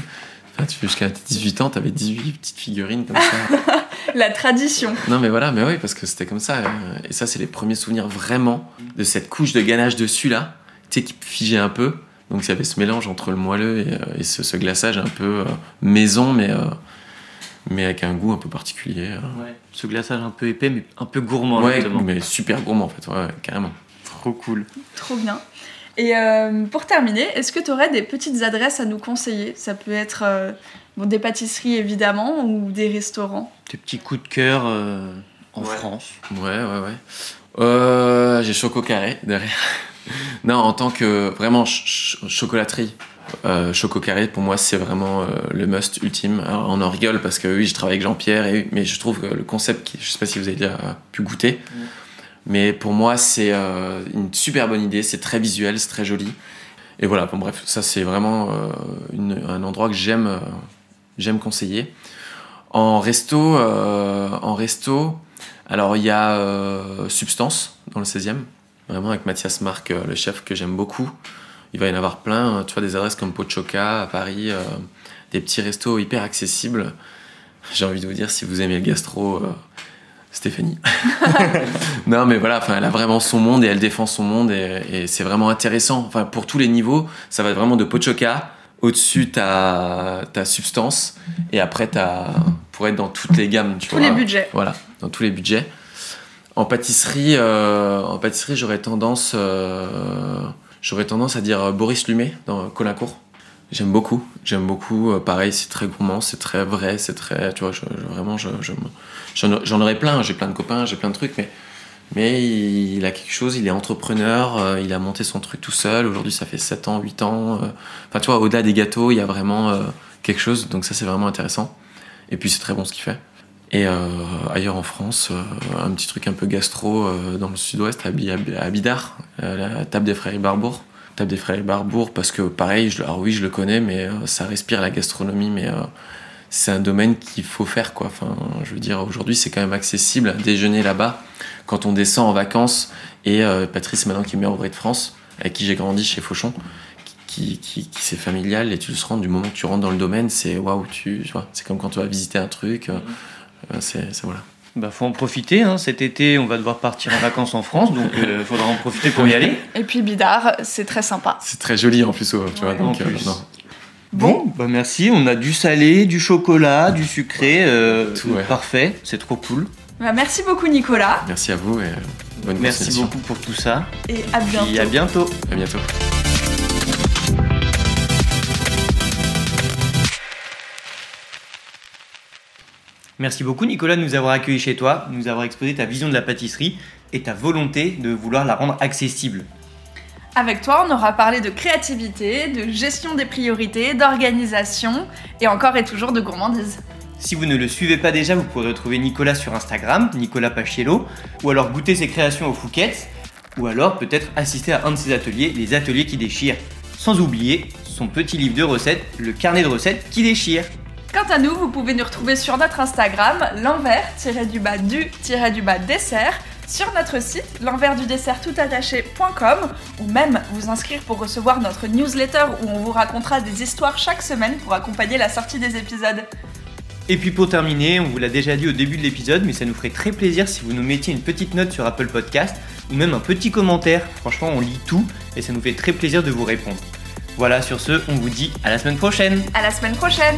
enfin, tu- jusqu'à 18 ans tu avais 18 petites figurines comme ça. La tradition. Non, mais voilà, mais oui, parce que c'était comme ça. euh, Et ça, c'est les premiers souvenirs vraiment de cette couche de ganache dessus là, tu sais, qui figeait un peu. Donc, il y avait ce mélange entre le moelleux et, et ce, ce glaçage un peu euh, maison, mais, euh, mais avec un goût un peu particulier. euh. Ouais. Ce glaçage un peu épais, mais un peu gourmand, Ouais, justement. mais super gourmand en fait, ouais, ouais, carrément. Trop cool. Trop bien. Et euh, pour terminer, est-ce que tu aurais des petites adresses à nous conseiller? Ça peut être euh, bon, des pâtisseries évidemment ou des restaurants. Tes petits coups de cœur euh, en Ouais. France. Ouais, ouais, ouais. Euh, j'ai Choco Carré derrière. non, en tant que vraiment ch- ch- chocolaterie, euh, Choco Carré, pour moi, c'est vraiment euh, le must ultime. Alors, on en rigole parce que oui, je travaille avec Jean-Pierre, et, mais je trouve que le concept, qui, je sais pas si vous avez déjà pu goûter, mais pour moi, c'est euh, une super bonne idée. C'est très visuel, c'est très joli. Et voilà, bon, bref, ça, c'est vraiment une- un endroit que j'aime j'aime conseiller. En resto, en resto, alors il y a Substance dans le 16e, vraiment avec Mathias Marc, le chef que j'aime beaucoup. Il va y en avoir plein, euh, tu vois, des adresses comme Pochoka à Paris, euh, des petits restos hyper accessibles. J'ai envie de vous dire, si vous aimez le gastro, euh, Stéphanie. non, mais voilà, enfin, elle a vraiment son monde et elle défend son monde et, et c'est vraiment intéressant. Enfin, pour tous les niveaux, ça va vraiment de Pochoka. Au-dessus, t'as ta substance et après, t'as pour être dans toutes les gammes, tu Tous vois. les budgets. Voilà, dans tous les budgets. En pâtisserie, euh, en pâtisserie, j'aurais tendance, j'aurais tendance à dire Boris Lumet dans Colincourt. J'aime beaucoup, j'aime beaucoup. Euh, pareil, c'est très gourmand, c'est très vrai, c'est très, tu vois, vraiment, je, je me- j'en, aurais plein. J'ai plein de copains, j'ai plein de trucs, mais mais il a quelque chose. Il est entrepreneur, euh, il a monté son truc tout seul. Aujourd'hui, ça fait 7 ans, 8 ans. euh. Enfin, tu vois, au-delà des gâteaux, il y a vraiment euh, quelque chose. Donc ça, c'est vraiment intéressant. Et puis, c'est très bon ce qu'il fait. Et euh, ailleurs en France, euh, un petit truc un peu gastro euh, dans le sud-ouest, à, Bi- à Bidart, euh, la table des frères Barbour. Table des frères Barbour, parce que pareil, alors oui, je le connais, mais ça respire la gastronomie, mais c'est un domaine qu'il faut faire, quoi. Enfin, je veux dire, aujourd'hui, c'est quand même accessible à déjeuner là-bas quand on descend en vacances. Et euh, Patrice, maintenant qui est au Vrai de France, avec qui j'ai grandi chez Fauchon, qui, qui, qui c'est familial et tu le rends du moment que tu rentres dans le domaine, c'est waouh, tu, tu vois, c'est comme quand tu vas visiter un truc, euh, c'est c'est- voilà. Bah, faut en profiter. hein. Cet été, on va devoir partir en vacances en France, donc il faudra en profiter pour y aller. Et puis Bidar, c'est très sympa. C'est très joli en plus, oh, tu vois. Ouais. Donc, En euh, plus. Bon, bah merci. On a du salé, du chocolat, du sucré. euh, Tout, ouais. Parfait, c'est trop cool. Bah, merci beaucoup Nicolas Merci à vous et euh, bonne Merci beaucoup pour tout ça. et à bientôt. Et à bientôt. À bientôt. Merci beaucoup Nicolas de nous avoir accueillis chez toi, de nous avoir exposé ta vision de la pâtisserie et ta volonté de vouloir la rendre accessible. Avec toi, on aura parlé de créativité, de gestion des priorités, d'organisation et encore et toujours de gourmandise. Si vous ne le suivez pas déjà, vous pourrez retrouver Nicolas sur Instagram, Nicolas Pachiello, ou alors goûter ses créations au Fouquet's, ou alors peut-être assister à un de ses ateliers, les ateliers qui déchirent. Sans oublier son petit livre de recettes, le carnet de recettes qui déchire. Quant à nous, vous pouvez nous retrouver sur notre Instagram, l'envers-du-bas du-du-bas dessert, sur notre site, l'envers du dessert toutattaché.com, ou même vous inscrire pour recevoir notre newsletter où on vous racontera des histoires chaque semaine pour accompagner la sortie des épisodes. Et puis pour terminer, on vous l'a déjà dit au début de l'épisode, mais ça nous ferait très plaisir si vous nous mettiez une petite note sur Apple Podcast ou même un petit commentaire. Franchement, on lit tout et ça nous fait très plaisir de vous répondre. Voilà, sur ce, on vous dit à la semaine prochaine. À la semaine prochaine